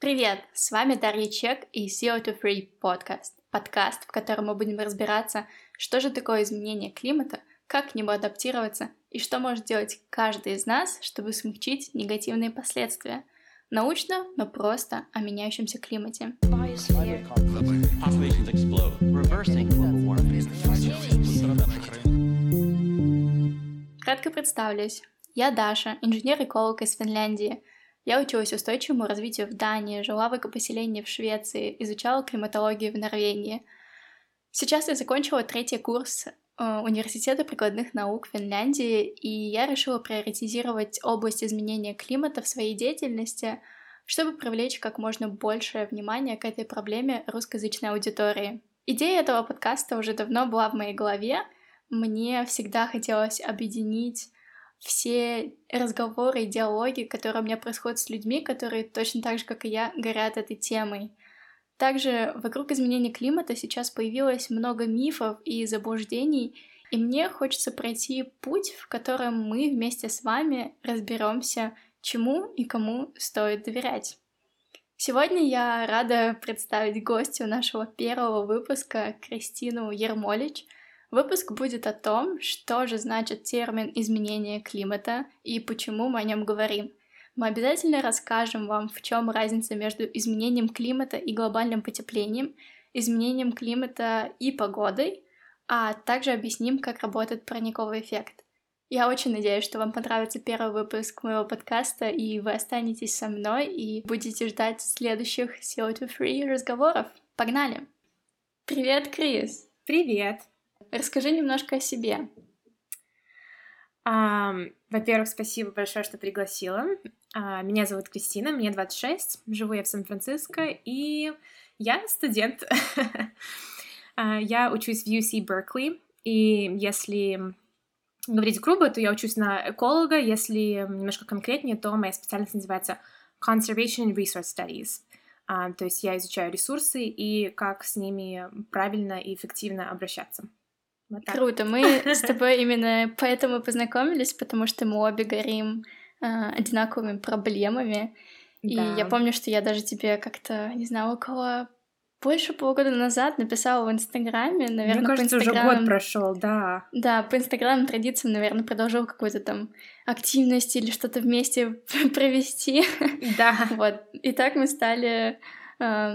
Привет! С вами Дарья Чек и Zero to Free подкаст. Подкаст, в котором мы будем разбираться, что же такое изменение климата, как к нему адаптироваться и что может делать каждый из нас, чтобы смягчить негативные последствия. Научно, но просто о меняющемся климате. Кратко представлюсь. Я Даша, инженер-эколог из Финляндии. Я училась устойчивому развитию в Дании, жила в экопоселении в Швеции, изучала климатологию в Норвегии. Сейчас я закончила третий курс э, Университета прикладных наук Финляндии, и я решила приоритизировать область изменения климата в своей деятельности, чтобы привлечь как можно большее внимание к этой проблеме русскоязычной аудитории. Идея этого подкаста уже давно была в моей голове. Мне всегда хотелось объединить все разговоры и диалоги, которые у меня происходят с людьми, которые точно так же, как и я, горят этой темой. Также вокруг изменения климата сейчас появилось много мифов и заблуждений, и мне хочется пройти путь, в котором мы вместе с вами разберемся, чему и кому стоит доверять. Сегодня я рада представить гостю нашего первого выпуска Кристину Ермолич — Выпуск будет о том, что же значит термин изменение климата и почему мы о нем говорим. Мы обязательно расскажем вам, в чем разница между изменением климата и глобальным потеплением, изменением климата и погодой, а также объясним, как работает парниковый эффект. Я очень надеюсь, что вам понравится первый выпуск моего подкаста, и вы останетесь со мной и будете ждать следующих CO2 Free разговоров. Погнали! Привет, Крис! Привет! Расскажи немножко о себе. Во-первых, спасибо большое, что пригласила. Uh, меня зовут Кристина, мне 26, живу я в Сан-Франциско, и я студент. uh, я учусь в UC Berkeley, и если говорить грубо, то я учусь на эколога, если немножко конкретнее, то моя специальность называется Conservation Resource Studies. Uh, то есть я изучаю ресурсы и как с ними правильно и эффективно обращаться. Вот так. Круто. Мы с тобой именно поэтому познакомились, потому что мы обе горим э, одинаковыми проблемами. И да. я помню, что я даже тебе как-то, не знаю, около больше полугода назад написала в Инстаграме, наверное, Мне кажется, по Инстаграм... уже год прошел, да. Да, по Инстаграмным традициям, наверное, продолжил какую-то там активность или что-то вместе провести. Да. вот. И так мы стали э,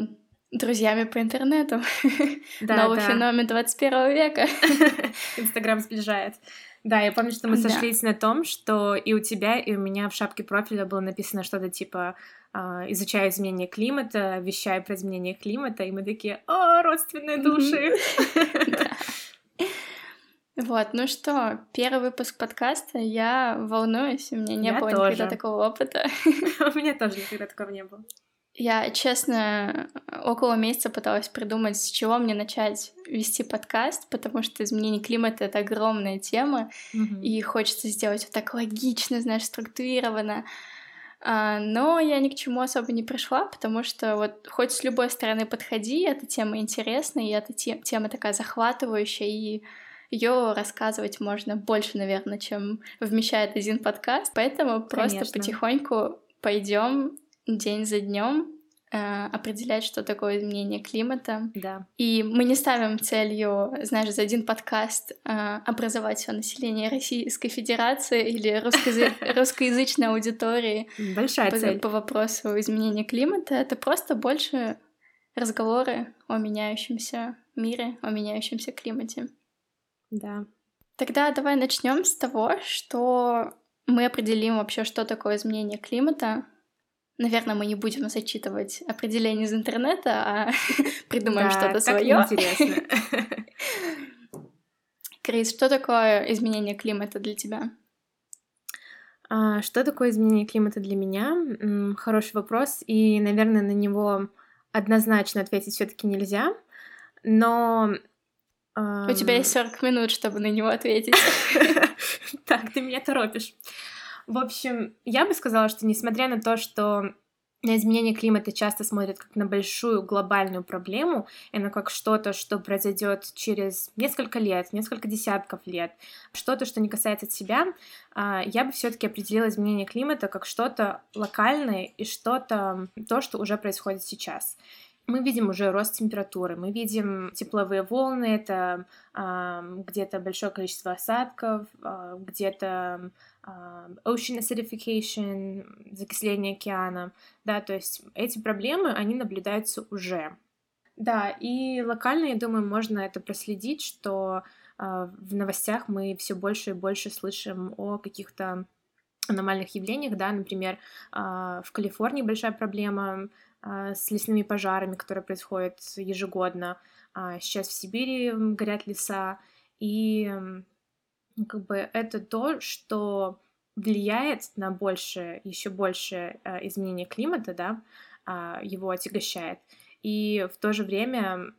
друзьями по интернету. Да, Новый да. феномен 21 века. Инстаграм сближает. Да, я помню, что мы сошлись да. на том, что и у тебя, и у меня в шапке профиля было написано что-то типа э, «изучаю изменение климата», «вещаю про изменение климата», и мы такие «О, родственные души!» Вот, ну что, первый выпуск подкаста, я волнуюсь, у меня не было никогда такого опыта. У меня тоже никогда такого не было. Я, честно, около месяца пыталась придумать, с чего мне начать вести подкаст, потому что изменение климата — это огромная тема, mm-hmm. и хочется сделать вот так логично, знаешь, структурированно. А, но я ни к чему особо не пришла, потому что вот хоть с любой стороны подходи, эта тема интересная, и эта тема такая захватывающая, и ее рассказывать можно больше, наверное, чем вмещает один подкаст. Поэтому Конечно. просто потихоньку пойдем день за днем э, определять, что такое изменение климата. Да. И мы не ставим целью, знаешь, за один подкаст э, образовать все население Российской Федерации или русскоязычной аудитории Большая по, цель. по вопросу изменения климата. Это просто больше разговоры о меняющемся мире, о меняющемся климате. Да. Тогда давай начнем с того, что мы определим вообще, что такое изменение климата, Наверное, мы не будем зачитывать определение из интернета, а придумаем что-то свое. интересно. Крис, что такое изменение климата для тебя? А, что такое изменение климата для меня? Хороший вопрос, и, наверное, на него однозначно ответить все-таки нельзя, но у тебя есть 40 минут, чтобы на него ответить. Так, ты меня торопишь. В общем, я бы сказала, что несмотря на то, что на изменение климата часто смотрят как на большую глобальную проблему, и на как что-то, что произойдет через несколько лет, несколько десятков лет, что-то, что не касается себя, а, я бы все-таки определила изменение климата как что-то локальное и что-то то, что уже происходит сейчас. Мы видим уже рост температуры, мы видим тепловые волны, это э, где-то большое количество осадков, э, где-то ocean acidification, закисление океана, да, то есть эти проблемы, они наблюдаются уже. Да, и локально, я думаю, можно это проследить, что э, в новостях мы все больше и больше слышим о каких-то аномальных явлениях, да, например, э, в Калифорнии большая проблема а, с лесными пожарами, которые происходят ежегодно. А, сейчас в Сибири горят леса, и как бы это то, что влияет на больше, еще больше а, изменения климата, да, его отягощает. И в то же время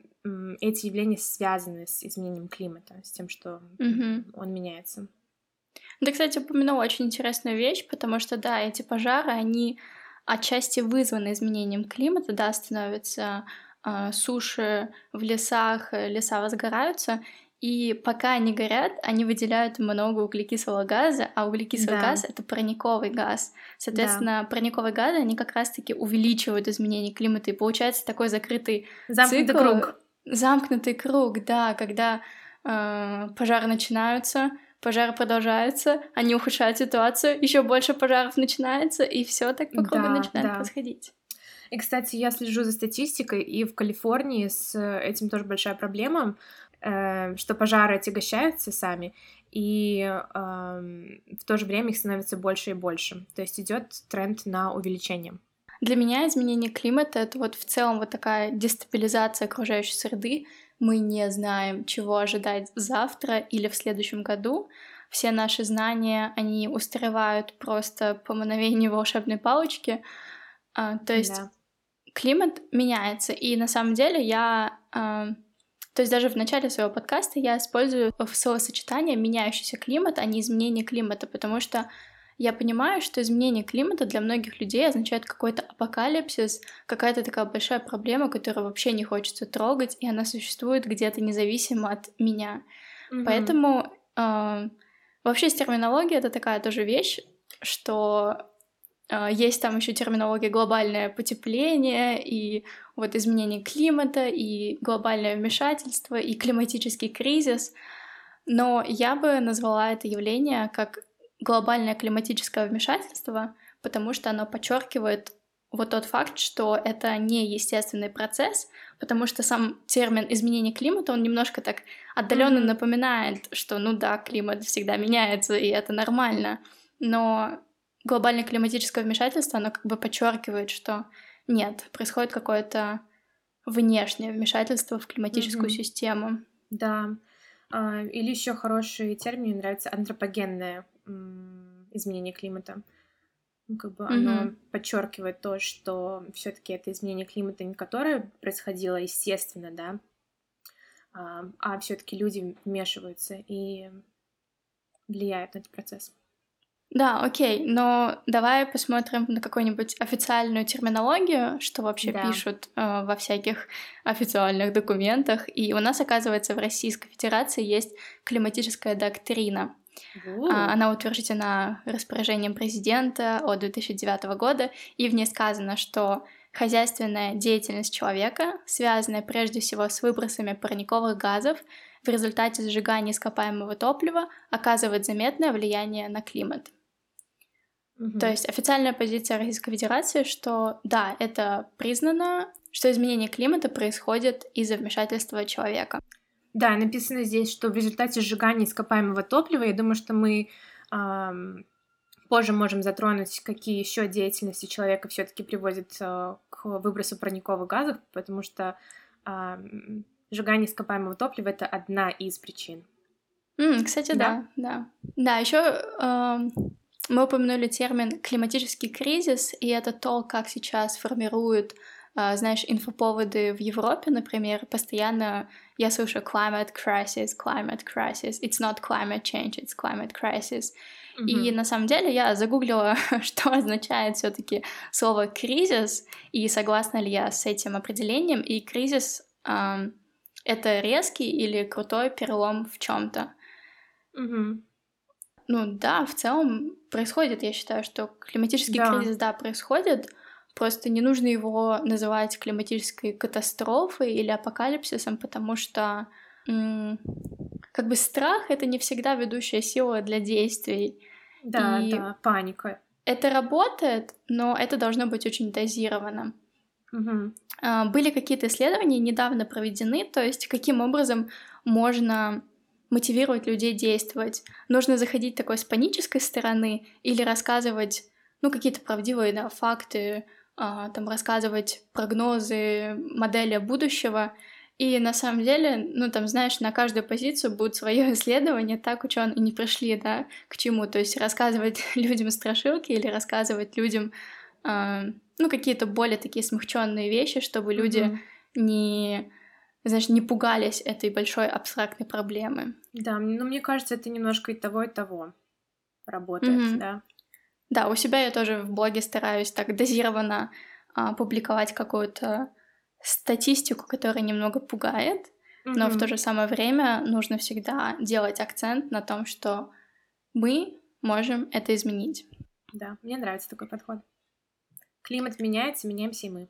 эти явления связаны с изменением климата, с тем, что mm-hmm. он меняется. Ты, кстати, упомянула очень интересную вещь, потому что, да, эти пожары, они отчасти вызваны изменением климата, да, становятся э, суши в лесах, э, леса возгораются, и пока они горят, они выделяют много углекислого газа, а углекислый да. газ это парниковый газ. Соответственно, да. парниковые газы они как раз-таки увеличивают изменение климата, и получается такой закрытый замкнутый цикл, круг. Замкнутый круг, да, когда э, пожары начинаются, пожары продолжаются, они ухудшают ситуацию, еще больше пожаров начинается, и все так по кругу да, начинает да. происходить. И, кстати, я слежу за статистикой, и в Калифорнии с этим тоже большая проблема, что пожары отягощаются сами, и э, в то же время их становится больше и больше. То есть идет тренд на увеличение. Для меня изменение климата это вот в целом вот такая дестабилизация окружающей среды, мы не знаем, чего ожидать завтра или в следующем году. Все наши знания, они устаревают просто по мановению волшебной палочки. А, то есть да. климат меняется, и на самом деле я... А, то есть даже в начале своего подкаста я использую словосочетание «меняющийся климат», а не «изменение климата», потому что я понимаю, что изменение климата для многих людей означает какой-то апокалипсис, какая-то такая большая проблема, которую вообще не хочется трогать, и она существует где-то независимо от меня. Mm-hmm. Поэтому э, вообще с терминологией это такая тоже вещь, что есть там еще терминология глобальное потепление и вот изменение климата и глобальное вмешательство и климатический кризис. Но я бы назвала это явление как глобальное климатическое вмешательство, потому что оно подчеркивает вот тот факт, что это не естественный процесс, потому что сам термин изменение климата, он немножко так отдаленно mm-hmm. напоминает, что ну да, климат всегда меняется, и это нормально. Но глобальное климатическое вмешательство, оно как бы подчеркивает, что нет, происходит какое-то внешнее вмешательство в климатическую mm-hmm. систему. Да. А, или еще хороший термин мне нравится антропогенное изменение климата. Ну, как бы mm-hmm. оно подчеркивает то, что все-таки это изменение климата не которое происходило естественно, да, а, а все-таки люди вмешиваются и влияют на этот процесс. Да, окей, но давай посмотрим на какую-нибудь официальную терминологию, что вообще да. пишут э, во всяких официальных документах. И у нас, оказывается, в Российской Федерации есть климатическая доктрина. Uh. Она утверждена распоряжением президента от 2009 года, и в ней сказано, что хозяйственная деятельность человека, связанная прежде всего с выбросами парниковых газов, в результате сжигания ископаемого топлива оказывает заметное влияние на климат. Угу. То есть официальная позиция Российской Федерации, что да, это признано, что изменение климата происходит из-за вмешательства человека. Да, написано здесь, что в результате сжигания ископаемого топлива, я думаю, что мы эм, позже можем затронуть, какие еще деятельности человека все-таки приводят э, к выбросу парниковых газов, потому что э, сжигание ископаемого топлива это одна из причин. Mm, кстати, да, да. Да, да еще э, мы упомянули термин климатический кризис, и это то, как сейчас формируют а, знаешь, инфоповоды в Европе, например, постоянно я слышу climate crisis, climate crisis, it's not climate change, it's climate crisis. Mm-hmm. И на самом деле я загуглила, что означает все-таки слово кризис, и согласна ли я с этим определением. И кризис э, это резкий или крутой перелом в чем-то. Mm-hmm. Ну да, в целом происходит, я считаю, что климатический да. кризис, да, происходит, просто не нужно его называть климатической катастрофой или апокалипсисом, потому что как бы страх это не всегда ведущая сила для действий. Да, и да, паника. Это работает, но это должно быть очень дозировано. Угу. Были какие-то исследования недавно проведены, то есть каким образом можно мотивировать людей действовать. Нужно заходить такой с панической стороны или рассказывать, ну, какие-то правдивые да, факты, а, там рассказывать прогнозы, модели будущего. И на самом деле, ну там, знаешь, на каждую позицию будет свое исследование, так ученые не пришли, да, к чему. То есть рассказывать людям страшилки или рассказывать людям, э, ну, какие-то более такие смягченные вещи, чтобы люди mm-hmm. не знаешь, не пугались этой большой абстрактной проблемы. Да, ну мне кажется, это немножко и того, и того работает, mm-hmm. да. Да, у себя я тоже в блоге стараюсь так дозированно а, публиковать какую-то статистику, которая немного пугает, mm-hmm. но в то же самое время нужно всегда делать акцент на том, что мы можем это изменить. Да, мне нравится такой подход. Климат меняется, меняемся и мы.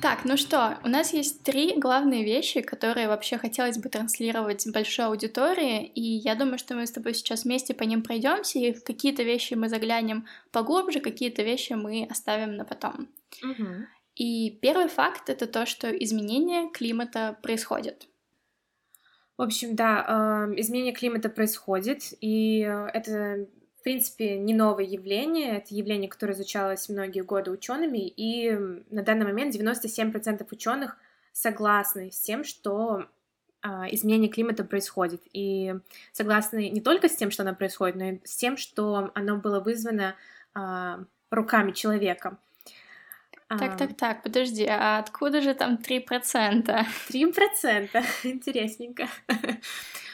Так, ну что, у нас есть три главные вещи, которые вообще хотелось бы транслировать большой аудитории, и я думаю, что мы с тобой сейчас вместе по ним пройдемся, и какие-то вещи мы заглянем поглубже, какие-то вещи мы оставим на потом. Угу. И первый факт — это то, что изменение климата происходит. В общем, да, э, изменение климата происходит, и это в принципе, не новое явление. Это явление, которое изучалось многие годы учеными, и на данный момент 97% ученых согласны с тем, что а, изменение климата происходит. И согласны не только с тем, что оно происходит, но и с тем, что оно было вызвано а, руками человека. Так, так, так, подожди, а откуда же там 3%? 3%, интересненько.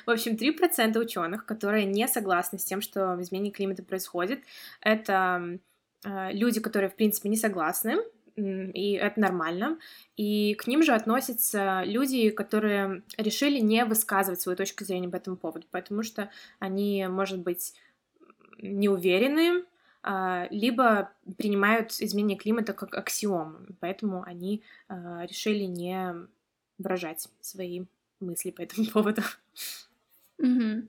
В общем, 3% ученых, которые не согласны с тем, что изменение климата происходит, это э, люди, которые, в принципе, не согласны, и это нормально. И к ним же относятся люди, которые решили не высказывать свою точку зрения по этому поводу, потому что они, может быть, не уверены, а, либо принимают изменение климата как аксиому, поэтому они а, решили не выражать свои мысли по этому поводу. Угу.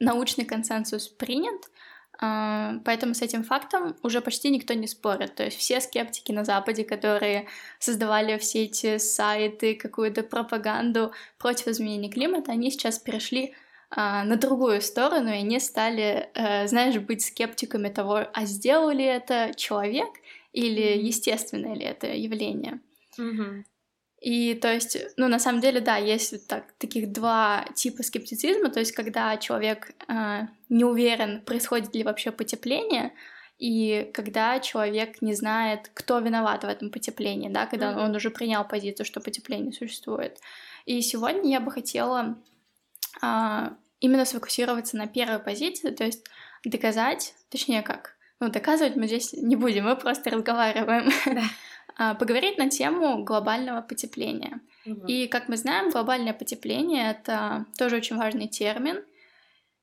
Научный консенсус принят, а, поэтому с этим фактом уже почти никто не спорит. То есть все скептики на Западе, которые создавали все эти сайты, какую-то пропаганду против изменения климата, они сейчас перешли а, на другую сторону, и они стали, э, знаешь, быть скептиками того, а сделал ли это человек или естественное ли это явление. Mm-hmm. И то есть, ну, на самом деле, да, есть так, таких два типа скептицизма, то есть, когда человек э, не уверен, происходит ли вообще потепление, и когда человек не знает, кто виноват в этом потеплении, да, когда mm-hmm. он уже принял позицию, что потепление существует. И сегодня я бы хотела э, именно сфокусироваться на первой позиции, то есть доказать, точнее как, ну, доказывать мы здесь не будем, мы просто разговариваем. Да. А, поговорить на тему глобального потепления. Угу. И, как мы знаем, глобальное потепление — это тоже очень важный термин.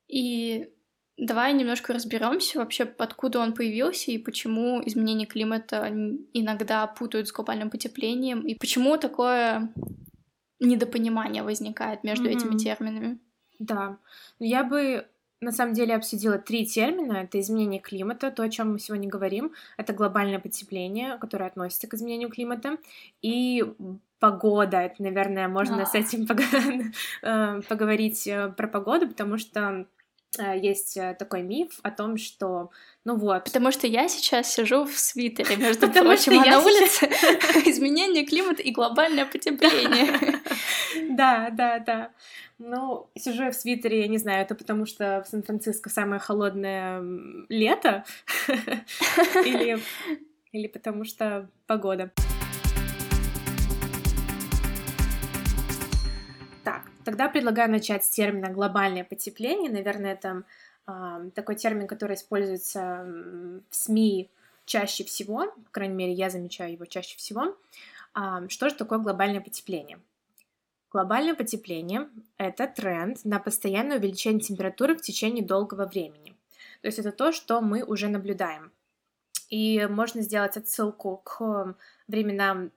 И давай немножко разберемся вообще, откуда он появился и почему изменение климата иногда путают с глобальным потеплением, и почему такое недопонимание возникает между угу. этими терминами. Да, я бы на самом деле обсудила три термина. Это изменение климата, то, о чем мы сегодня говорим. Это глобальное потепление, которое относится к изменению климата. И погода. Это, наверное, можно а. с этим э, поговорить э, про погоду, потому что э, есть такой миф о том, что, ну вот... Потому что я сейчас сижу в свитере, между прочим, а на улице изменение климата и глобальное потепление. Да, да, да. Ну, сижу я в свитере, я не знаю, это потому что в Сан-Франциско самое холодное лето или, или потому что погода. Так, Тогда предлагаю начать с термина глобальное потепление. Наверное, это э, такой термин, который используется в СМИ чаще всего, по крайней мере, я замечаю его чаще всего. Э, что же такое глобальное потепление? Глобальное потепление — это тренд на постоянное увеличение температуры в течение долгого времени. То есть это то, что мы уже наблюдаем. И можно сделать отсылку к временам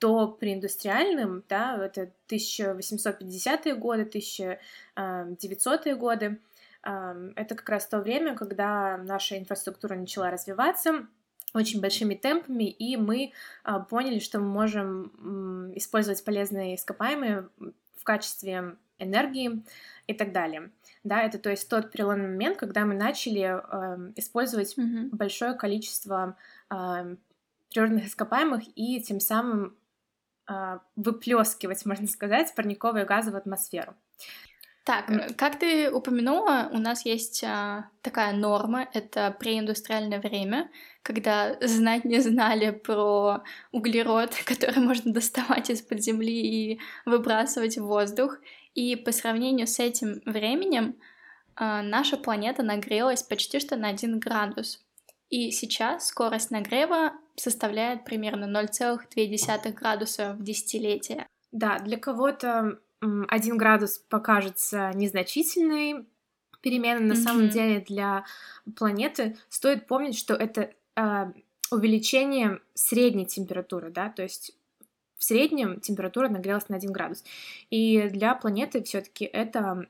до преиндустриальным, да, это 1850-е годы, 1900-е годы. Это как раз то время, когда наша инфраструктура начала развиваться очень большими темпами, и мы а, поняли, что мы можем использовать полезные ископаемые в качестве энергии и так далее. Да, это то есть тот переломный момент, когда мы начали э, использовать mm-hmm. большое количество э, природных ископаемых и тем самым э, выплескивать, можно сказать, парниковые газы в атмосферу. Так, mm. как ты упомянула, у нас есть а, такая норма, это преиндустриальное время, когда знать не знали про углерод, который можно доставать из-под земли и выбрасывать в воздух. И по сравнению с этим временем э, наша планета нагрелась почти что на 1 градус. И сейчас скорость нагрева составляет примерно 0,2 градуса в десятилетие. Да, для кого-то 1 градус покажется незначительной переменой. На mm-hmm. самом деле для планеты стоит помнить, что это э, увеличение средней температуры, да, то есть в среднем температура нагрелась на 1 градус. И для планеты все-таки это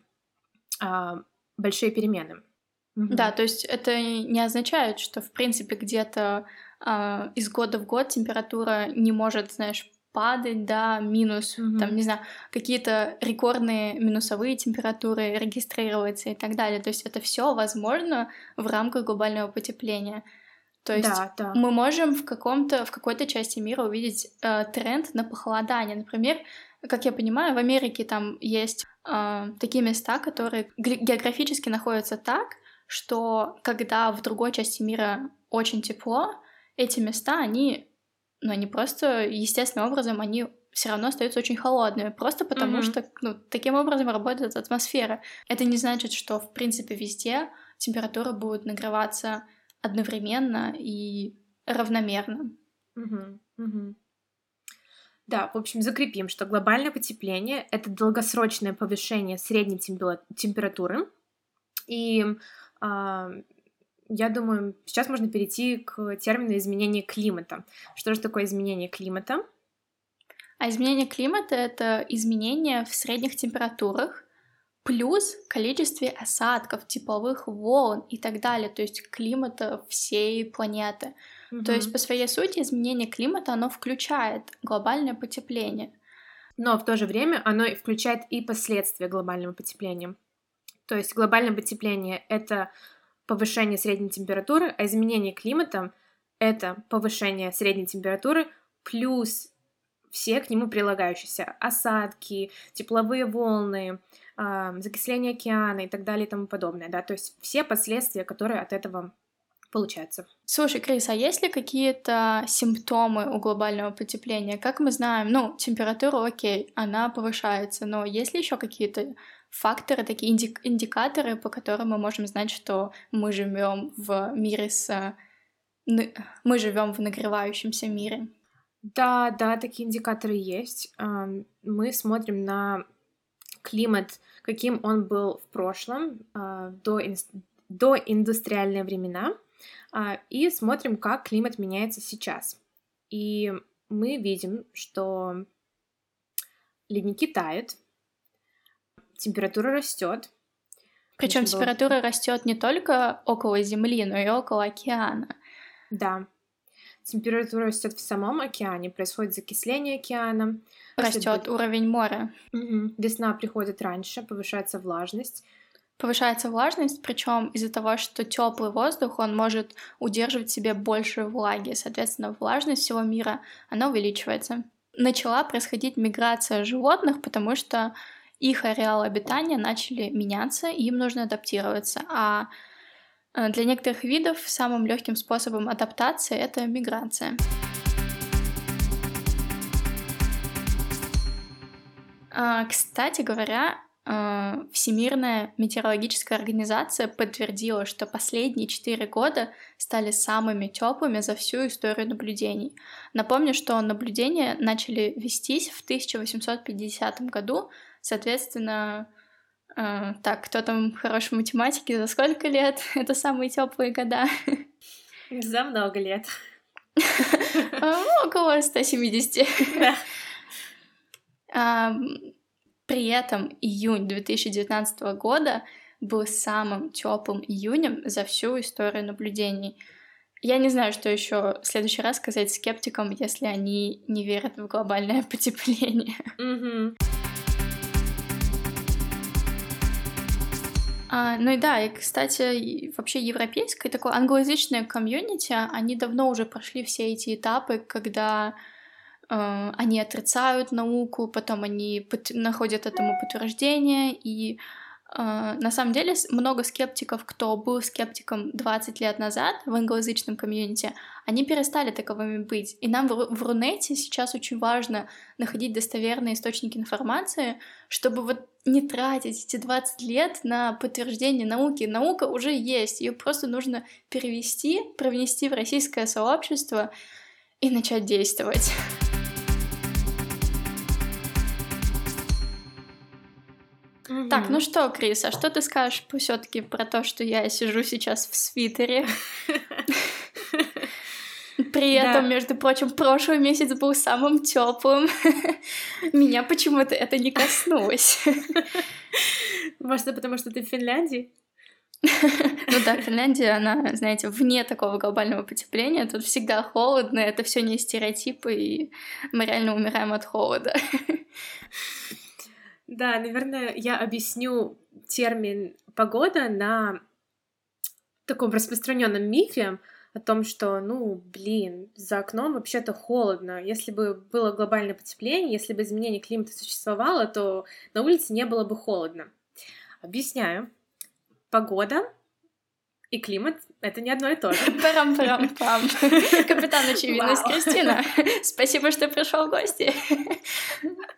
а, большие перемены. Да, то есть это не означает, что в принципе где-то а, из года в год температура не может, знаешь, падать, да, минус, mm-hmm. там, не знаю, какие-то рекордные минусовые температуры регистрироваться и так далее. То есть это все возможно в рамках глобального потепления. То есть да, да. мы можем в каком-то в какой-то части мира увидеть э, тренд на похолодание. Например, как я понимаю, в Америке там есть э, такие места, которые географически находятся так, что когда в другой части мира очень тепло, эти места, они, ну, они просто естественным образом, они все равно остаются очень холодными, просто потому mm-hmm. что ну, таким образом работает атмосфера. Это не значит, что в принципе везде температура будет нагреваться одновременно и равномерно. Угу, угу. Да, в общем, закрепим, что глобальное потепление — это долгосрочное повышение средней температуры. И э, я думаю, сейчас можно перейти к термину изменения климата. Что же такое изменение климата? А изменение климата — это изменение в средних температурах, плюс количестве осадков, тепловых волн и так далее, то есть климата всей планеты. Угу. То есть по своей сути изменение климата, оно включает глобальное потепление. Но в то же время оно включает и последствия глобального потепления. То есть глобальное потепление — это повышение средней температуры, а изменение климата — это повышение средней температуры плюс все к нему прилагающиеся осадки, тепловые волны, э, закисление океана и так далее и тому подобное, да, то есть все последствия, которые от этого получаются. Слушай, Крис, а есть ли какие-то симптомы у глобального потепления? Как мы знаем, ну, температура, окей, она повышается, но есть ли еще какие-то факторы, такие инди- индикаторы, по которым мы можем знать, что мы живем в мире с... Мы живем в нагревающемся мире? Да, да, такие индикаторы есть. Мы смотрим на климат, каким он был в прошлом, а, до, до индустриальные времена, а, и смотрим, как климат меняется сейчас. И мы видим, что ледники тают, температура растет. Причем температура было... растет не только около Земли, но и около океана. Да. Температура растет в самом океане, происходит закисление океана. Растет уровень моря. Угу. Весна приходит раньше, повышается влажность. Повышается влажность, причем из-за того, что теплый воздух, он может удерживать в себе больше влаги. Соответственно, влажность всего мира, она увеличивается. Начала происходить миграция животных, потому что их ареалы обитания начали меняться, и им нужно адаптироваться. А э, для некоторых видов самым легким способом адаптации это миграция. А, кстати говоря, а, Всемирная метеорологическая организация подтвердила, что последние четыре года стали самыми теплыми за всю историю наблюдений. Напомню, что наблюдения начали вестись в 1850 году, соответственно, а, так, кто там хороший в математике, за сколько лет? Это самые теплые года. За много лет. Около 170. При этом июнь 2019 года был самым теплым июнем за всю историю наблюдений. Я не знаю, что еще в следующий раз сказать скептикам, если они не верят в глобальное потепление. Мгм. А, ну и да, и, кстати, вообще европейское такое англоязычное комьюнити, они давно уже прошли все эти этапы, когда э, они отрицают науку, потом они пот- находят этому подтверждение, и на самом деле много скептиков, кто был скептиком 20 лет назад в англоязычном комьюнити, они перестали таковыми быть. И нам в Рунете сейчас очень важно находить достоверные источники информации, чтобы вот не тратить эти 20 лет на подтверждение науки. Наука уже есть, ее просто нужно перевести, провнести в российское сообщество и начать действовать. Так, ну что, Крис, а что ты скажешь все-таки про то, что я сижу сейчас в свитере? При Да. этом, между прочим, прошлый месяц был самым теплым. Меня почему-то это не коснулось. Может, это потому, что ты в Финляндии? Ну да, Финляндия, она, знаете, вне такого глобального потепления. Тут всегда холодно, это все не стереотипы, и мы реально умираем от холода. Да, наверное, я объясню термин погода на таком распространенном мифе о том, что, ну, блин, за окном вообще-то холодно. Если бы было глобальное потепление, если бы изменение климата существовало, то на улице не было бы холодно. Объясняю. Погода и климат — это не одно и то же. Парам-парам-пам. Капитан Очевидность. Кристина. Спасибо, что пришел в гости.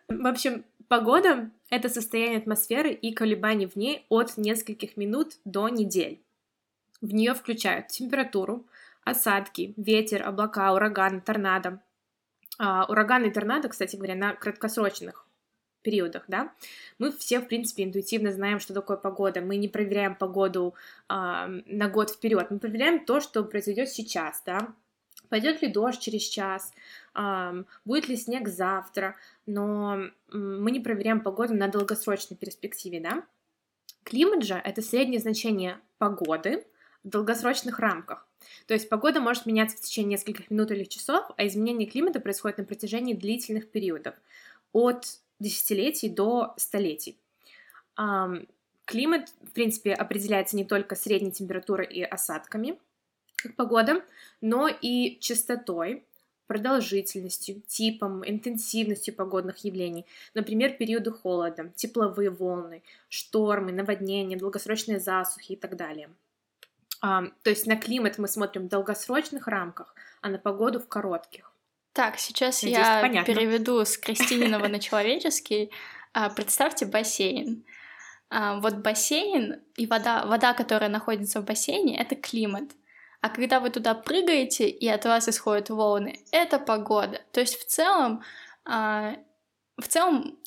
В общем, погода — это состояние атмосферы и колебаний в ней от нескольких минут до недель. В нее включают температуру, осадки, ветер, облака, ураган, торнадо. А, ураганы и торнадо, кстати говоря, на краткосрочных периодах, да, мы все, в принципе, интуитивно знаем, что такое погода. Мы не проверяем погоду а, на год вперед, мы проверяем то, что произойдет сейчас, да. Пойдет ли дождь через час, будет ли снег завтра, но мы не проверяем погоду на долгосрочной перспективе, да. Климат же — это среднее значение погоды в долгосрочных рамках. То есть погода может меняться в течение нескольких минут или часов, а изменение климата происходит на протяжении длительных периодов, от десятилетий до столетий. Климат, в принципе, определяется не только средней температурой и осадками, как погода, но и частотой, продолжительностью, типом, интенсивностью погодных явлений. Например, периоды холода, тепловые волны, штормы, наводнения, долгосрочные засухи и так далее. А, то есть на климат мы смотрим в долгосрочных рамках, а на погоду в коротких. Так, сейчас Надеюсь, я понятно. переведу с Кристининого на человеческий. А, Представьте бассейн. А, Вот бассейн и вода, вода, которая находится в бассейне, это климат. А когда вы туда прыгаете и от вас исходят волны, это погода. То есть в целом, а, в целом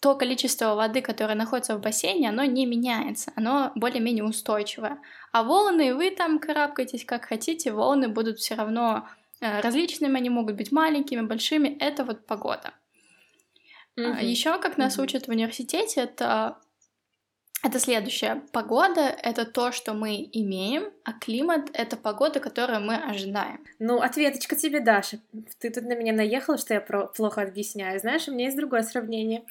то количество воды, которое находится в бассейне, оно не меняется, оно более-менее устойчивое. А волны, вы там карабкаетесь как хотите, волны будут все равно э, различными, они могут быть маленькими, большими, это вот погода. Еще, как нас Мгм. учат в университете, это, это следующее. Погода — это то, что мы имеем, а климат — это погода, которую мы ожидаем. Ну, ответочка тебе, Даша. Ты тут на меня наехала, что я про- плохо объясняю. Знаешь, у меня есть другое сравнение.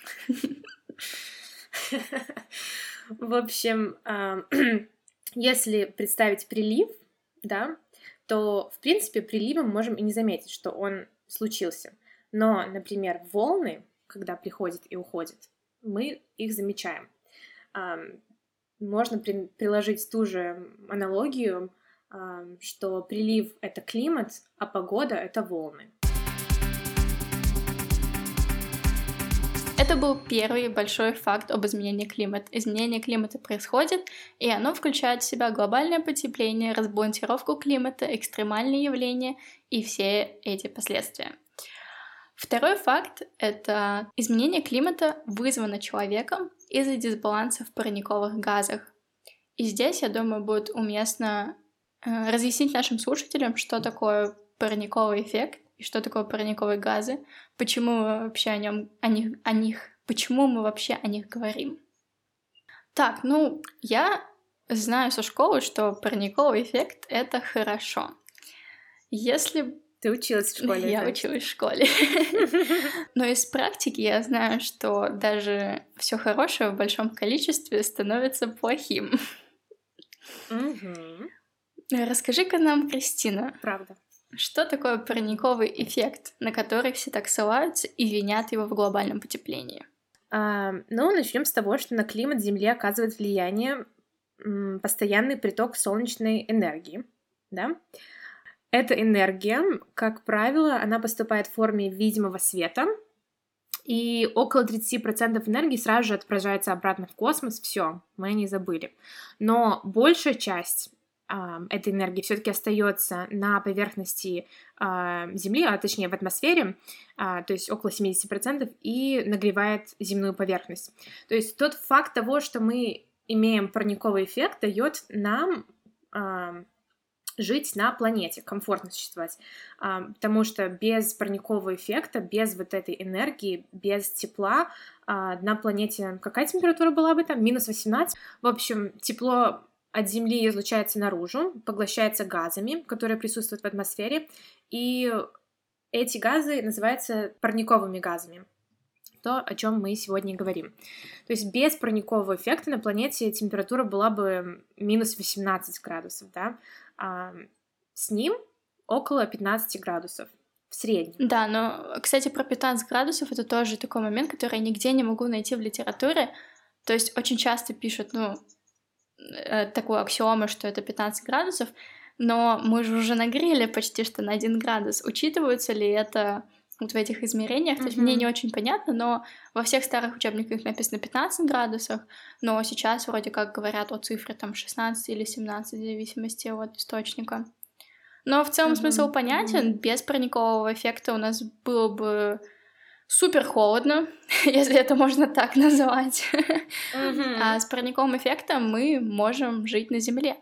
В общем, ам, если представить прилив, да, то, в принципе, приливом можем и не заметить, что он случился. Но, например, волны, когда приходят и уходят, мы их замечаем. Можно при- приложить ту же аналогию, что прилив — это климат, а погода — это волны. Это был первый большой факт об изменении климата. Изменение климата происходит, и оно включает в себя глобальное потепление, разбалансировку климата, экстремальные явления и все эти последствия. Второй факт — это изменение климата вызвано человеком из-за дисбаланса в парниковых газах. И здесь, я думаю, будет уместно э, разъяснить нашим слушателям, что такое парниковый эффект и что такое парниковые газы, почему мы вообще о, нем, о, них, о них, почему мы вообще о них говорим. Так, ну, я знаю со школы, что парниковый эффект — это хорошо. Если ты училась в школе? Я училась в школе. Но из практики я знаю, что даже все хорошее в большом количестве становится плохим. Расскажи-ка нам, Кристина. Правда. Что такое парниковый эффект, на который все так ссылаются и винят его в глобальном потеплении? А, ну, начнем с того, что на климат Земли оказывает влияние постоянный приток солнечной энергии, да? Эта энергия, как правило, она поступает в форме видимого света, и около 30% энергии сразу же отправляется обратно в космос, все, мы о ней забыли. Но большая часть э, этой энергии все-таки остается на поверхности э, Земли, а точнее в атмосфере, э, то есть около 70%, и нагревает земную поверхность. То есть тот факт того, что мы имеем парниковый эффект, дает нам жить на планете, комфортно существовать. А, потому что без парникового эффекта, без вот этой энергии, без тепла а, на планете какая температура была бы там? Минус 18. В общем, тепло от Земли излучается наружу, поглощается газами, которые присутствуют в атмосфере, и эти газы называются парниковыми газами то, о чем мы сегодня говорим. То есть без парникового эффекта на планете температура была бы минус 18 градусов, да, с ним около 15 градусов в среднем. Да, но, кстати, про 15 градусов это тоже такой момент, который я нигде не могу найти в литературе. То есть очень часто пишут, ну, э, такую аксиому, что это 15 градусов, но мы же уже нагрели почти что на 1 градус. Учитываются ли это вот в этих измерениях. Mm-hmm. То есть мне не очень понятно, но во всех старых учебниках написано 15 градусов, но сейчас вроде как говорят о цифре там 16 или 17 в зависимости от источника. Но в целом mm-hmm. смысл понятен. Mm-hmm. Без парникового эффекта у нас было бы супер холодно, если это можно так назвать. Mm-hmm. А с парниковым эффектом мы можем жить на Земле.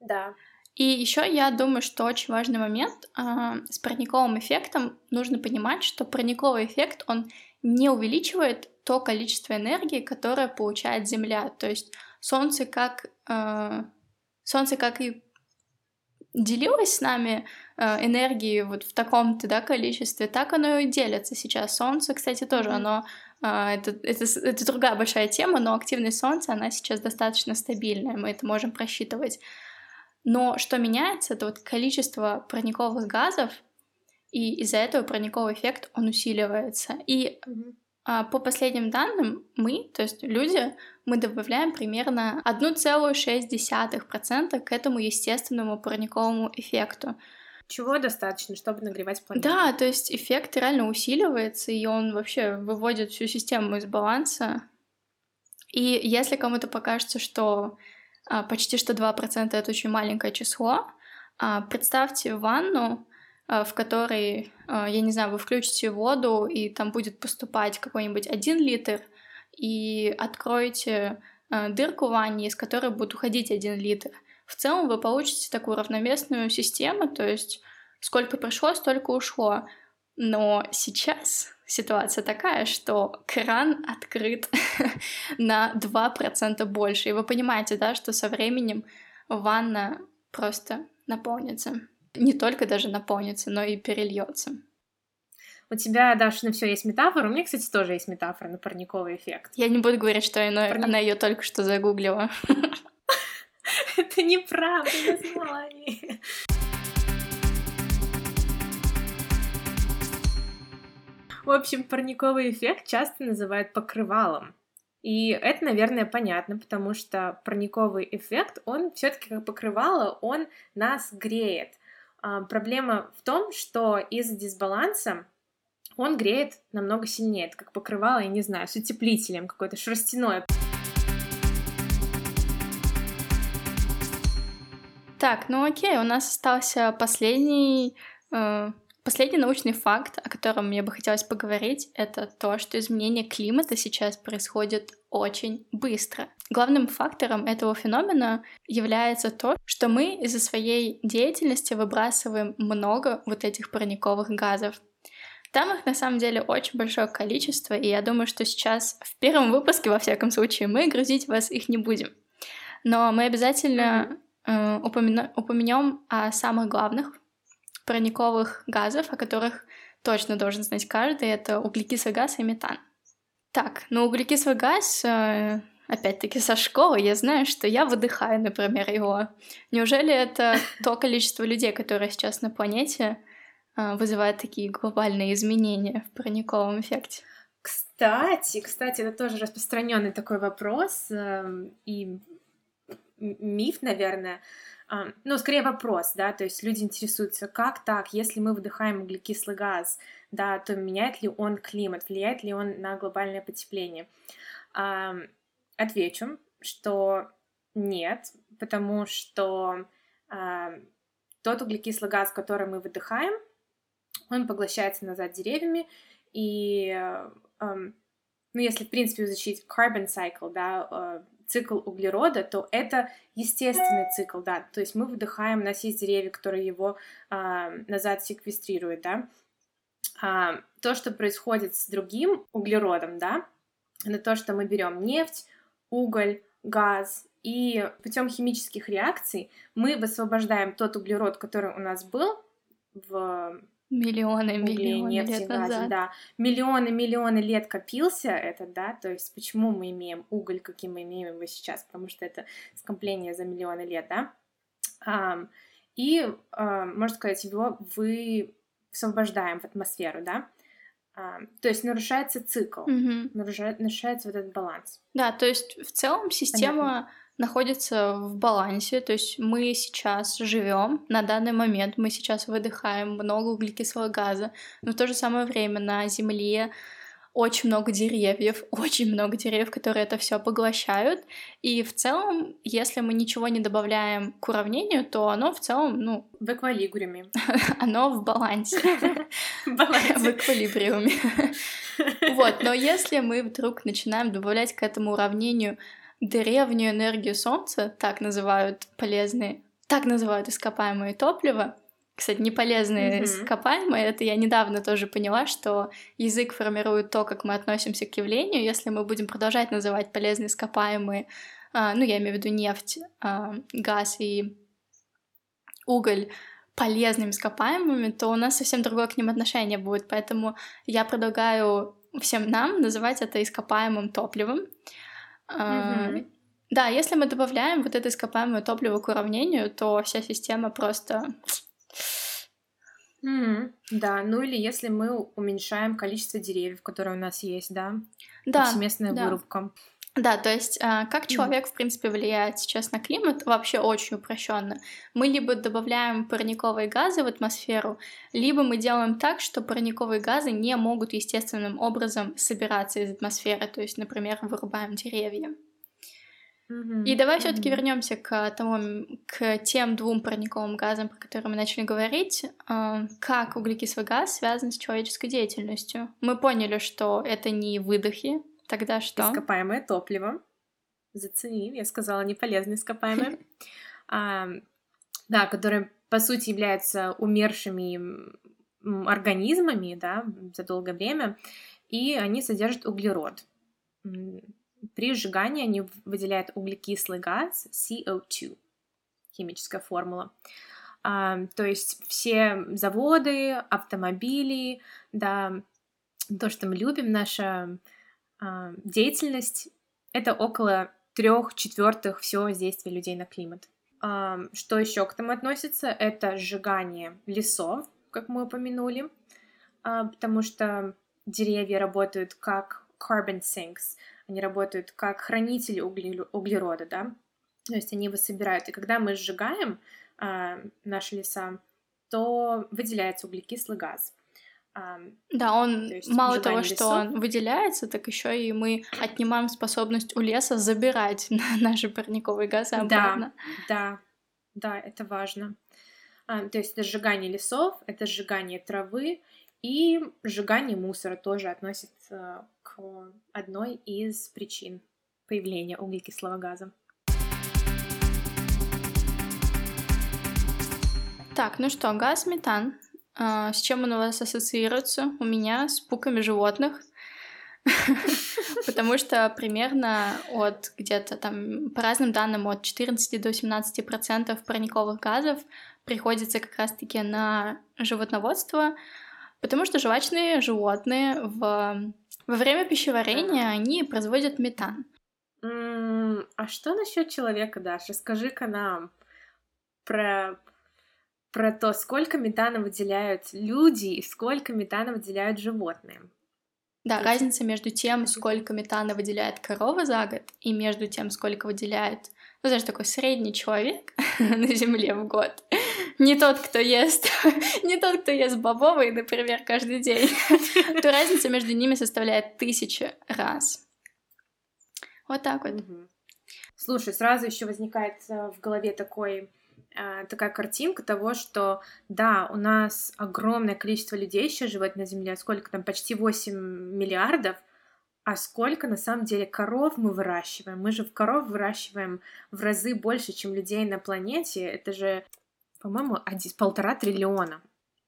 Да. И еще я думаю, что очень важный момент э, с парниковым эффектом нужно понимать, что парниковый эффект он не увеличивает то количество энергии, которое получает Земля. То есть Солнце как э, Солнце как и делилось с нами э, энергией вот в таком-то да, количестве, так оно и делится сейчас. Солнце, кстати, тоже, оно э, это, это, это другая большая тема, но активность Солнца, она сейчас достаточно стабильная, мы это можем просчитывать. Но что меняется, это вот количество парниковых газов, и из-за этого парниковый эффект, он усиливается. И а, по последним данным, мы, то есть люди, мы добавляем примерно 1,6% к этому естественному парниковому эффекту. Чего достаточно, чтобы нагревать планету? Да, то есть эффект реально усиливается, и он вообще выводит всю систему из баланса. И если кому-то покажется, что почти что 2% это очень маленькое число. А, представьте ванну, а, в которой, я не знаю, вы включите воду, и там будет поступать какой-нибудь один литр, и откроете дырку в ванне, из которой будет уходить один литр. В целом вы получите такую равноместную систему, то есть сколько пришло, столько ушло. Но сейчас ситуация такая, что кран открыт на 2% больше. И вы понимаете, да, что со временем ванна просто наполнится. Не только даже наполнится, но и перельется. У тебя, Даша, на все есть метафора. У меня, кстати, тоже есть метафора на парниковый эффект. Я не буду говорить, что она, Парник... она ее только что загуглила. Это неправда название. В общем, парниковый эффект часто называют покрывалом. И это, наверное, понятно, потому что парниковый эффект, он все-таки как покрывало, он нас греет. А, проблема в том, что из-за дисбаланса он греет намного сильнее. Это как покрывало, я не знаю, с утеплителем, какое-то шерстяное. Так, ну окей, у нас остался последний э, Последний научный факт, о котором мне бы хотелось поговорить, это то, что изменение климата сейчас происходит очень быстро. Главным фактором этого феномена является то, что мы из-за своей деятельности выбрасываем много вот этих парниковых газов. Там их на самом деле очень большое количество, и я думаю, что сейчас в первом выпуске, во всяком случае, мы грузить вас их не будем. Но мы обязательно э, упомянем о самых главных парниковых газов, о которых точно должен знать каждый, это углекислый газ и метан. Так, ну углекислый газ, э, опять-таки со школы, я знаю, что я выдыхаю, например, его. Неужели это то количество людей, которые сейчас на планете, э, вызывает такие глобальные изменения в парниковом эффекте? Кстати, кстати, это тоже распространенный такой вопрос эм, и миф, наверное. Ну, скорее вопрос, да, то есть люди интересуются, как так, если мы выдыхаем углекислый газ, да, то меняет ли он климат, влияет ли он на глобальное потепление? Отвечу, что нет, потому что тот углекислый газ, который мы выдыхаем, он поглощается назад деревьями, и, ну, если, в принципе, изучить carbon cycle, да, а, цикл углерода, то это естественный цикл, да, то есть мы вдыхаем, у нас есть деревья, которые его а, назад секвестрируют, да. А, то, что происходит с другим углеродом, да, это то, что мы берем нефть, уголь, газ, и путем химических реакций мы высвобождаем тот углерод, который у нас был в Миллионы, миллионы нефти, лет назад. да. Миллионы, миллионы лет копился этот, да, то есть почему мы имеем уголь, каким мы имеем его сейчас, потому что это скопление за миллионы лет, да. А, и, а, можно сказать, его вы высвобождаем в атмосферу, да. А, то есть нарушается цикл, угу. нарушается, нарушается вот этот баланс. Да, то есть в целом система Понятно находится в балансе, то есть мы сейчас живем на данный момент, мы сейчас выдыхаем много углекислого газа, но в то же самое время на Земле очень много деревьев, очень много деревьев, которые это все поглощают. И в целом, если мы ничего не добавляем к уравнению, то оно в целом, ну... В эквилибриуме. Оно в балансе. В эквилибриуме. Вот, но если мы вдруг начинаем добавлять к этому уравнению древнюю энергию Солнца, так называют полезные, так называют ископаемые топлива. Кстати, не полезные mm-hmm. ископаемые, это я недавно тоже поняла, что язык формирует то, как мы относимся к явлению. Если мы будем продолжать называть полезные ископаемые, а, ну, я имею в виду нефть, а, газ и уголь, полезными ископаемыми, то у нас совсем другое к ним отношение будет. Поэтому я предлагаю всем нам называть это ископаемым топливом. Угу. Да, если мы добавляем вот это ископаемое топливо к уравнению, то вся система просто... Mm, да, ну или если мы уменьшаем количество деревьев, которые у нас есть, да? Да. Повсеместная да. вырубка. Да, то есть а, как человек, в принципе, влияет сейчас на климат, вообще очень упрощенно. Мы либо добавляем парниковые газы в атмосферу, либо мы делаем так, что парниковые газы не могут естественным образом собираться из атмосферы, то есть, например, вырубаем деревья. И давай все-таки mm-hmm. вернемся к тому, к тем двум парниковым газам, про которые мы начали говорить. А, как углекислый газ связан с человеческой деятельностью? Мы поняли, что это не выдохи, Тогда что? Ископаемое топливо. Зацени, я сказала, не полезное ископаемое. А, да, которые, по сути, являются умершими организмами, да, за долгое время, и они содержат углерод. При сжигании они выделяют углекислый газ CO2, химическая формула. А, то есть все заводы, автомобили, да, то, что мы любим, наша деятельность — это около трех четвертых всего воздействия людей на климат. А, что еще к этому относится? Это сжигание лесов, как мы упомянули, а, потому что деревья работают как carbon sinks, они работают как хранители углерода, да, то есть они его собирают. И когда мы сжигаем наши леса, то выделяется углекислый газ. Да, он то мало того, лесов. что он выделяется, так еще и мы отнимаем способность у леса забирать наши парниковые газы обратно. Да, да, да, это важно. А, то есть это сжигание лесов, это сжигание травы и сжигание мусора тоже относится к одной из причин появления углекислого газа. Так, ну что, газ метан а, с чем он у вас ассоциируется? У меня с пуками животных. Потому что примерно от где-то там, по разным данным, от 14 до 17 процентов парниковых газов приходится как раз-таки на животноводство, потому что жвачные животные в... во время пищеварения они производят метан. а что насчет человека, Даша? Скажи-ка нам про про то, сколько метана выделяют люди и сколько метана выделяют животные. Да, Тут... разница между тем, сколько метана выделяет корова за год, и между тем, сколько выделяет, ну, знаешь, такой средний человек на Земле в год. Не тот, кто ест, не тот, кто ест бобовые, например, каждый день. То разница между ними составляет тысячи раз. Вот так вот. Слушай, сразу еще возникает э, в голове такой такая картинка того, что да, у нас огромное количество людей сейчас живет на Земле, сколько там, почти 8 миллиардов, а сколько на самом деле коров мы выращиваем? Мы же в коров выращиваем в разы больше, чем людей на планете. Это же, по-моему, один, полтора триллиона.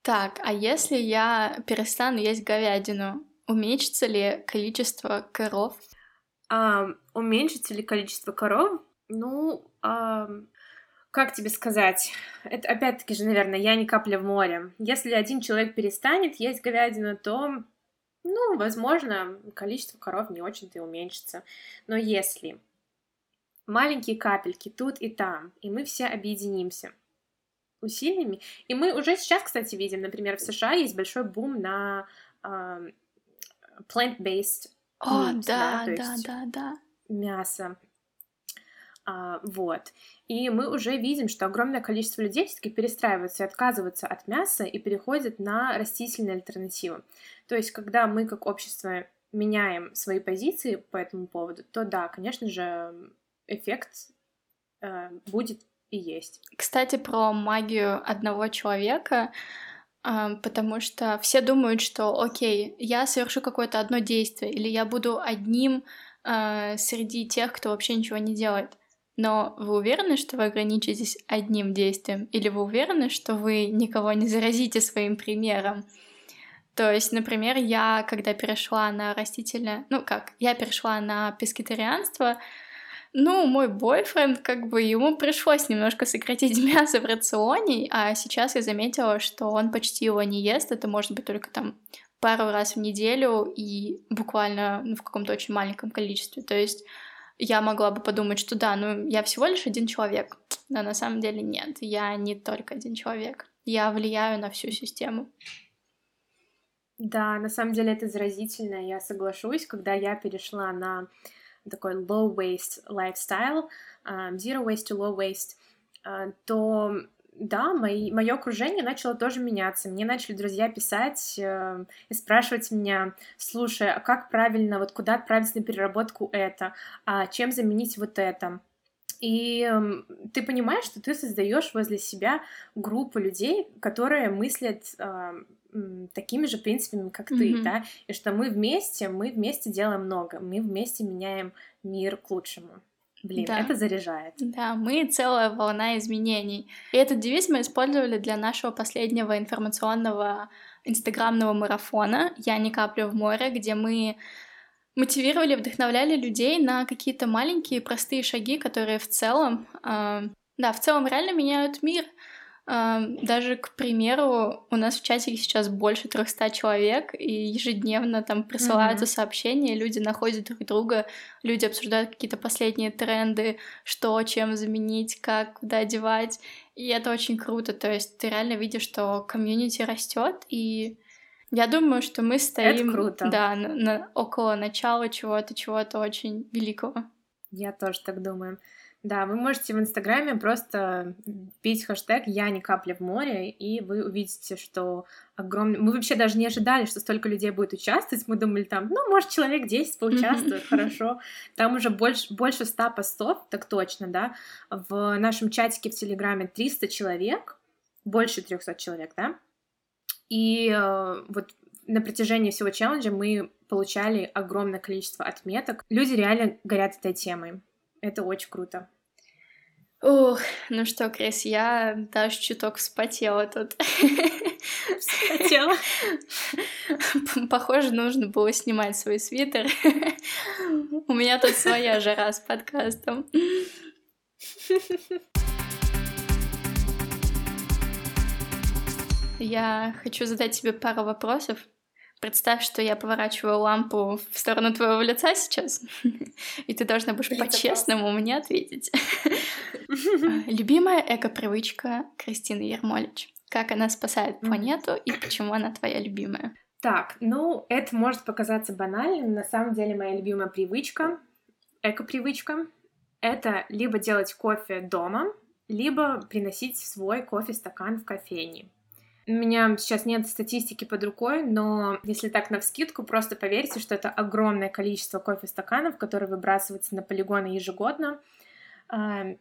Так, а если я перестану есть говядину, уменьшится ли количество коров? А, уменьшится ли количество коров? Ну, а, как тебе сказать? Это опять-таки же, наверное, я не капля в море. Если один человек перестанет есть говядину, то, ну, возможно, количество коров не очень-то и уменьшится. Но если маленькие капельки тут и там, и мы все объединимся усилиями, и мы уже сейчас, кстати, видим, например, в США есть большой бум на uh, plant-based О, да, да, да, да, да. мясо. А, вот. И мы уже видим, что огромное количество людей все-таки перестраиваются и отказываются от мяса и переходят на растительные альтернативы. То есть, когда мы как общество меняем свои позиции по этому поводу, то да, конечно же, эффект э, будет и есть. Кстати, про магию одного человека, э, потому что все думают, что, окей, я совершу какое-то одно действие, или я буду одним э, среди тех, кто вообще ничего не делает. Но вы уверены, что вы ограничитесь одним действием? Или вы уверены, что вы никого не заразите своим примером? То есть, например, я, когда перешла на растительное... Ну как, я перешла на пескетарианство, ну, мой бойфренд, как бы, ему пришлось немножко сократить мясо в рационе, а сейчас я заметила, что он почти его не ест, это может быть только там пару раз в неделю и буквально ну, в каком-то очень маленьком количестве. То есть я могла бы подумать, что да, ну я всего лишь один человек. Но на самом деле нет, я не только один человек. Я влияю на всю систему. Да, на самом деле это заразительно, я соглашусь, когда я перешла на такой low waste lifestyle, um, zero waste to low waste, uh, то да, мои, мое окружение начало тоже меняться. Мне начали друзья писать э, и спрашивать меня, слушай, а как правильно, вот куда отправить на переработку это, а чем заменить вот это. И э, ты понимаешь, что ты создаешь возле себя группу людей, которые мыслят э, такими же принципами, как mm-hmm. ты, да, и что мы вместе, мы вместе делаем много, мы вместе меняем мир к лучшему. Блин, да. это заряжает. Да, мы целая волна изменений. И этот девиз мы использовали для нашего последнего информационного инстаграмного марафона «Я не каплю в море», где мы мотивировали, вдохновляли людей на какие-то маленькие простые шаги, которые в целом, э, да, в целом реально меняют мир. Даже, к примеру, у нас в чатике сейчас больше 300 человек, и ежедневно там присылаются mm-hmm. сообщения, люди находят друг друга, люди обсуждают какие-то последние тренды, что, чем заменить, как, куда одевать. И это очень круто. То есть ты реально видишь, что комьюнити растет, и я думаю, что мы стоим круто. Да, на, на, около начала чего-то, чего-то очень великого. Я тоже так думаю. Да, вы можете в Инстаграме просто вбить хэштег «Я не капля в море», и вы увидите, что огромный... Мы вообще даже не ожидали, что столько людей будет участвовать. Мы думали там, ну, может, человек 10 поучаствует, хорошо. Там уже больше, больше 100 постов, так точно, да. В нашем чатике в Телеграме 300 человек, больше 300 человек, да. И э, вот на протяжении всего челленджа мы получали огромное количество отметок. Люди реально горят этой темой. Это очень круто. Ух, ну что, Крис, я даже чуток вспотела тут. Вспотела? Похоже, нужно было снимать свой свитер. У меня тут своя жара с подкастом. Я хочу задать тебе пару вопросов, Представь, что я поворачиваю лампу в сторону твоего лица сейчас, и ты должна будешь по-честному мне ответить. Любимая эко-привычка Кристины Ермолич. Как она спасает планету и почему она твоя любимая? Так, ну, это может показаться банальным. На самом деле моя любимая привычка, эко-привычка, это либо делать кофе дома, либо приносить свой кофе-стакан в кофейне. У меня сейчас нет статистики под рукой, но если так на вскидку, просто поверьте, что это огромное количество кофе-стаканов, которые выбрасываются на полигоны ежегодно.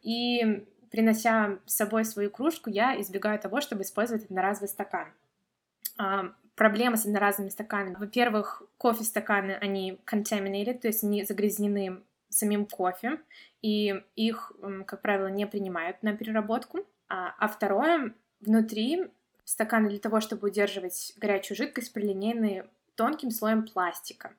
И принося с собой свою кружку, я избегаю того, чтобы использовать одноразовый стакан. Проблема с одноразовыми стаканами. Во-первых, кофе-стаканы, они contaminated, то есть они загрязнены самим кофе, и их, как правило, не принимают на переработку. А, а второе, внутри Стаканы для того, чтобы удерживать горячую жидкость, прилинены тонким слоем пластика.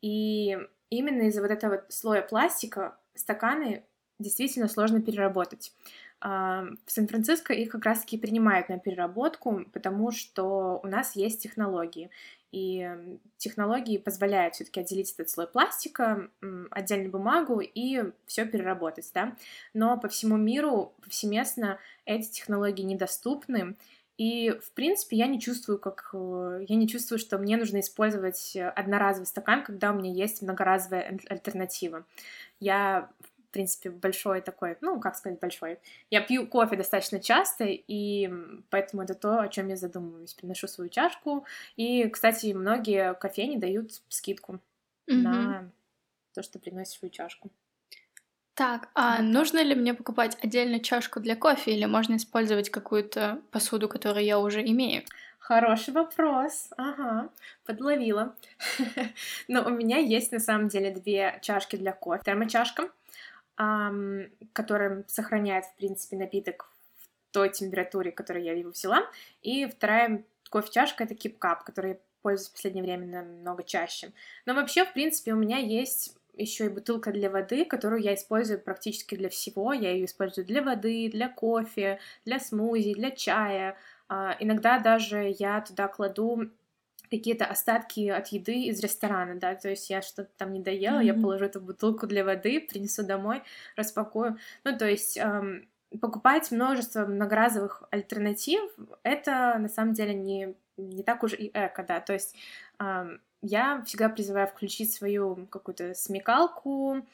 И именно из-за вот этого слоя пластика стаканы действительно сложно переработать. А, в Сан-Франциско их как раз-таки принимают на переработку, потому что у нас есть технологии. И технологии позволяют все-таки отделить этот слой пластика, отдельную бумагу и все переработать, да. Но по всему миру повсеместно эти технологии недоступны, и, в принципе, я не чувствую, как... Э, я не чувствую, что мне нужно использовать одноразовый стакан, когда у меня есть многоразовая альтернатива. Я, в принципе, большой такой, ну, как сказать, большой. Я пью кофе достаточно часто, и поэтому это то, о чем я задумываюсь. Приношу свою чашку. И, кстати, многие кофейни дают скидку mm-hmm. на то, что приносишь свою чашку. Так, а нужно ли мне покупать отдельно чашку для кофе или можно использовать какую-то посуду, которую я уже имею? Хороший вопрос. Ага, подловила. Но у меня есть на самом деле две чашки для кофе. Термочашка, которая сохраняет, в принципе, напиток в той температуре, которой я его взяла. И вторая кофе-чашка — это кипкап, который я пользуюсь в последнее время намного чаще. Но вообще, в принципе, у меня есть еще и бутылка для воды, которую я использую практически для всего. Я ее использую для воды, для кофе, для смузи, для чая. А, иногда даже я туда кладу какие-то остатки от еды из ресторана, да, то есть я что-то там не доела, mm-hmm. я положу эту бутылку для воды, принесу домой, распакую. Ну, то есть эм, покупать множество многоразовых альтернатив, это на самом деле не, не так уж и эко, да, то есть эм, я всегда призываю включить свою какую-то смекалку,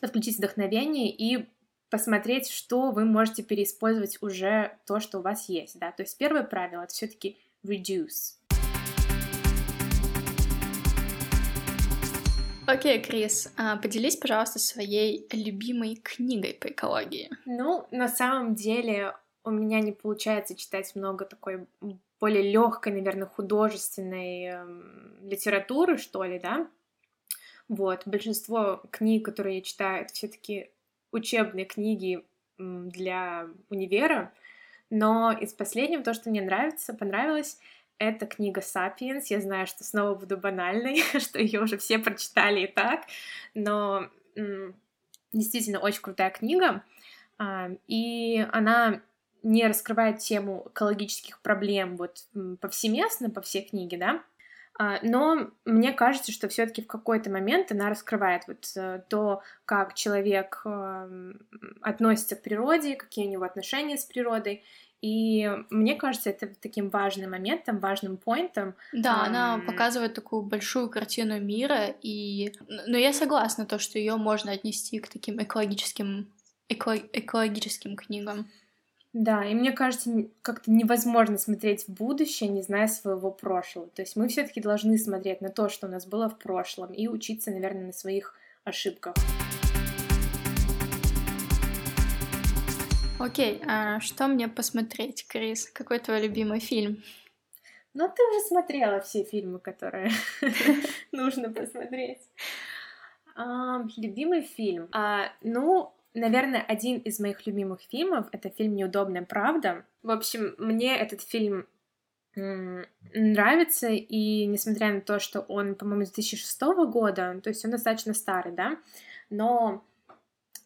подключить вдохновение и посмотреть, что вы можете переиспользовать уже то, что у вас есть, да. То есть первое правило — это все таки reduce. Окей, okay, Крис, а поделись, пожалуйста, своей любимой книгой по экологии. Ну, на самом деле у меня не получается читать много такой более легкой, наверное, художественной эм, литературы, что ли, да. Вот, большинство книг, которые я читаю, это все-таки учебные книги для универа, но из последнего то, что мне нравится, понравилось, это книга «Сапиенс». Я знаю, что снова буду банальной, что ее уже все прочитали и так, но действительно очень крутая книга, а, и она не раскрывает тему экологических проблем вот повсеместно по всей книге, да, а, но мне кажется, что все-таки в какой-то момент она раскрывает вот э, то, как человек эм, относится к природе, какие у него отношения с природой. И мне кажется, это таким важным моментом, важным поинтом. Да, um... она показывает такую большую картину мира, и... но я согласна, то, что ее можно отнести к таким экологическим, эко... экологическим книгам. Да, и мне кажется, как-то невозможно смотреть в будущее, не зная своего прошлого. То есть мы все-таки должны смотреть на то, что у нас было в прошлом, и учиться, наверное, на своих ошибках. Окей, а что мне посмотреть, Крис? Какой твой любимый фильм? Ну, ты уже смотрела все фильмы, которые нужно посмотреть. Любимый фильм. А, ну, наверное, один из моих любимых фильмов — это фильм «Неудобная правда». В общем, мне этот фильм нравится, и несмотря на то, что он, по-моему, с 2006 года, то есть он достаточно старый, да, но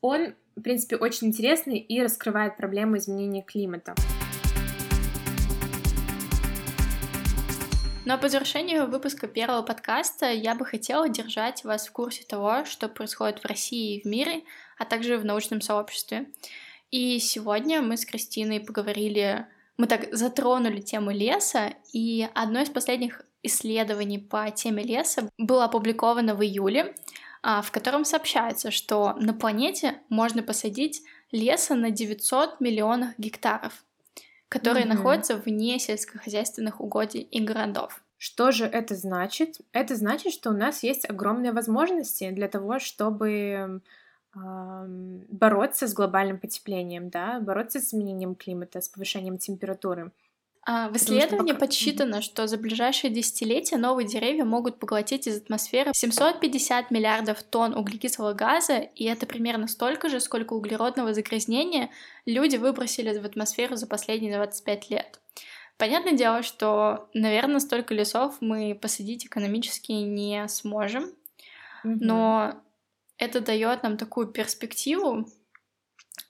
он в принципе, очень интересный и раскрывает проблему изменения климата. Но по завершению выпуска первого подкаста я бы хотела держать вас в курсе того, что происходит в России и в мире, а также в научном сообществе. И сегодня мы с Кристиной поговорили, мы так затронули тему леса, и одно из последних исследований по теме леса было опубликовано в июле. А, в котором сообщается, что на планете можно посадить леса на 900 миллионов гектаров, которые mm-hmm. находятся вне сельскохозяйственных угодий и городов. Что же это значит? Это значит, что у нас есть огромные возможности для того, чтобы бороться с глобальным потеплением, да, бороться с изменением климата, с повышением температуры. А, в исследовании пока... подсчитано, что за ближайшие десятилетия новые деревья могут поглотить из атмосферы 750 миллиардов тонн углекислого газа, и это примерно столько же, сколько углеродного загрязнения люди выбросили в атмосферу за последние 25 лет. Понятное дело, что, наверное, столько лесов мы посадить экономически не сможем, но это дает нам такую перспективу,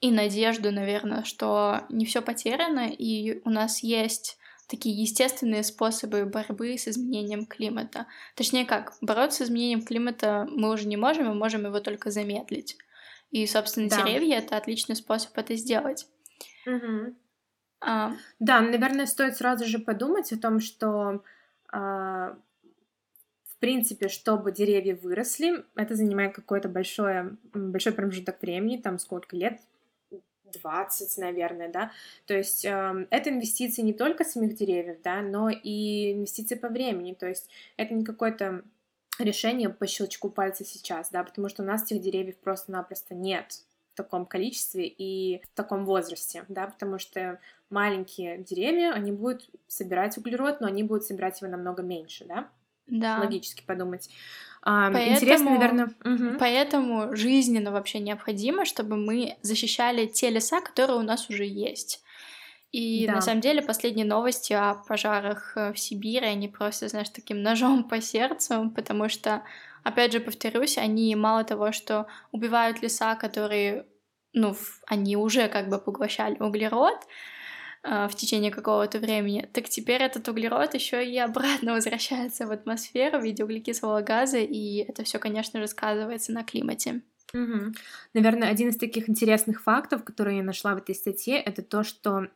и надежду, наверное, что не все потеряно, и у нас есть такие естественные способы борьбы с изменением климата. Точнее как, бороться с изменением климата мы уже не можем, мы можем его только замедлить. И, собственно, да. деревья — это отличный способ это сделать. Угу. А... Да, наверное, стоит сразу же подумать о том, что а, принципе, чтобы деревья выросли, это занимает какой-то большой, большой промежуток времени, там сколько лет, 20, наверное, да. То есть э, это инвестиции не только самих деревьев, да, но и инвестиции по времени. То есть это не какое-то решение по щелчку пальца сейчас, да, потому что у нас этих деревьев просто-напросто нет в таком количестве и в таком возрасте, да, потому что маленькие деревья, они будут собирать углерод, но они будут собирать его намного меньше, да, да. логически подумать. Поэтому, Интересно, наверное. Угу. Поэтому жизненно вообще необходимо, чтобы мы защищали те леса, которые у нас уже есть. И да. на самом деле последние новости о пожарах э, в Сибири, они просто, знаешь, таким ножом по сердцу, потому что, опять же, повторюсь, они мало того, что убивают леса, которые, ну, они уже как бы поглощали углерод, в течение какого-то времени, так теперь этот углерод еще и обратно возвращается в атмосферу в виде углекислого газа, и это все, конечно же, сказывается на климате. Угу. Наверное, один из таких интересных фактов, которые я нашла в этой статье, это то, что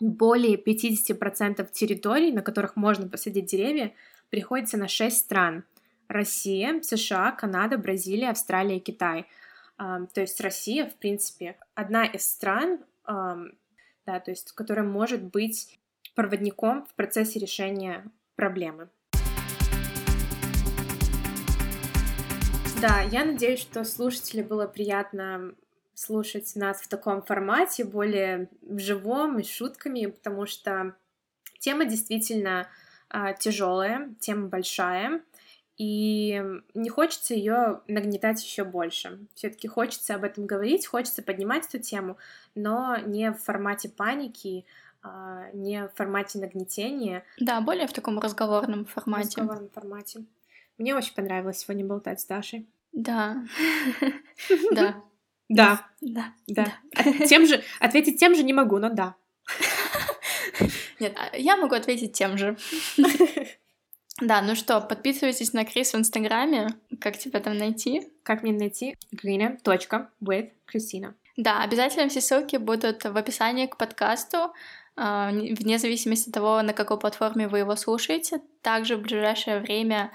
более 50% территорий, на которых можно посадить деревья, приходится на 6 стран. Россия, США, Канада, Бразилия, Австралия Китай. То есть Россия, в принципе, одна из стран, да, то есть которая может быть проводником в процессе решения проблемы. Да, я надеюсь, что слушателям было приятно слушать нас в таком формате, более живом и с шутками, потому что тема действительно э, тяжелая, тема большая, и не хочется ее нагнетать еще больше. Все-таки хочется об этом говорить, хочется поднимать эту тему, но не в формате паники, а, не в формате нагнетения. Да, более в таком разговорном формате. В разговорном формате. Мне очень понравилось сегодня болтать с Дашей. Да. Да. Да. Да. Да. Тем же, ответить тем же не могу, но да. Нет, а я могу ответить тем же. Да, ну что, подписывайтесь на Крис в Инстаграме. Как тебя там найти? Как мне найти? green.with Christina. Да, обязательно все ссылки будут в описании к подкасту. а, вне зависимости от того, на какой платформе вы его слушаете. Также в ближайшее время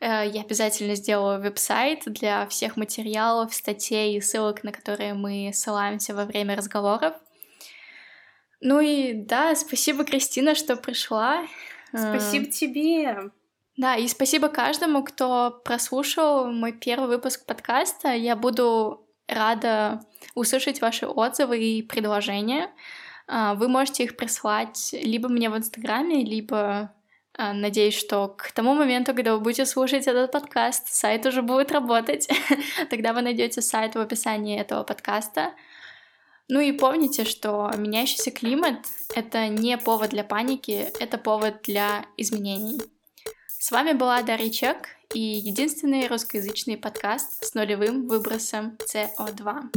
э, я обязательно сделаю веб-сайт для всех материалов, статей и ссылок, на которые мы ссылаемся во время разговоров. Ну и да, спасибо, Кристина, что пришла. Спасибо тебе. Да, и спасибо каждому, кто прослушал мой первый выпуск подкаста. Я буду рада услышать ваши отзывы и предложения. А, вы можете их прислать либо мне в Инстаграме, либо а, Надеюсь, что к тому моменту, когда вы будете слушать этот подкаст, сайт уже будет работать. Тогда вы найдете сайт в описании этого подкаста. Ну и помните, что меняющийся климат — это не повод для паники, это повод для изменений. С вами была Дарья Чек и единственный русскоязычный подкаст с нулевым выбросом СО2.